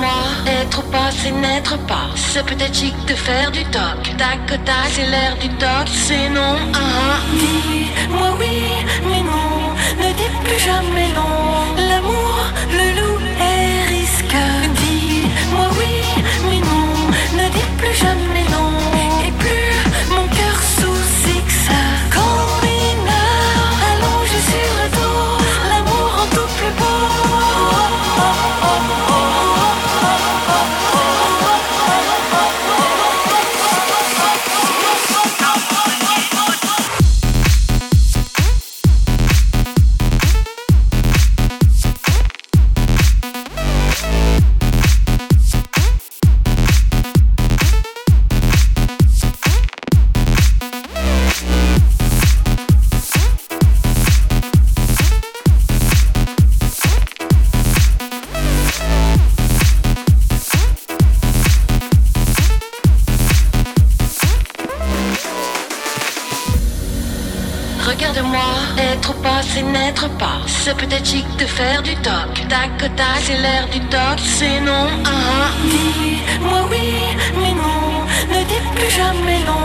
Regarde-moi, être pas, c'est n'être pas. C'est peut-être chic de faire du toc. Tac, tac, c'est l'air du toc, c'est non. Ah, ah. Dis-moi oui, mais non. Ne dis plus jamais non. Regarde-moi, être pas, c'est n'être pas. C'est peut-être chic de faire du toc. Tac, tac, c'est l'air du toc, c'est non. Ah, ah. Dis-moi oui, mais non. Ne dis plus jamais non.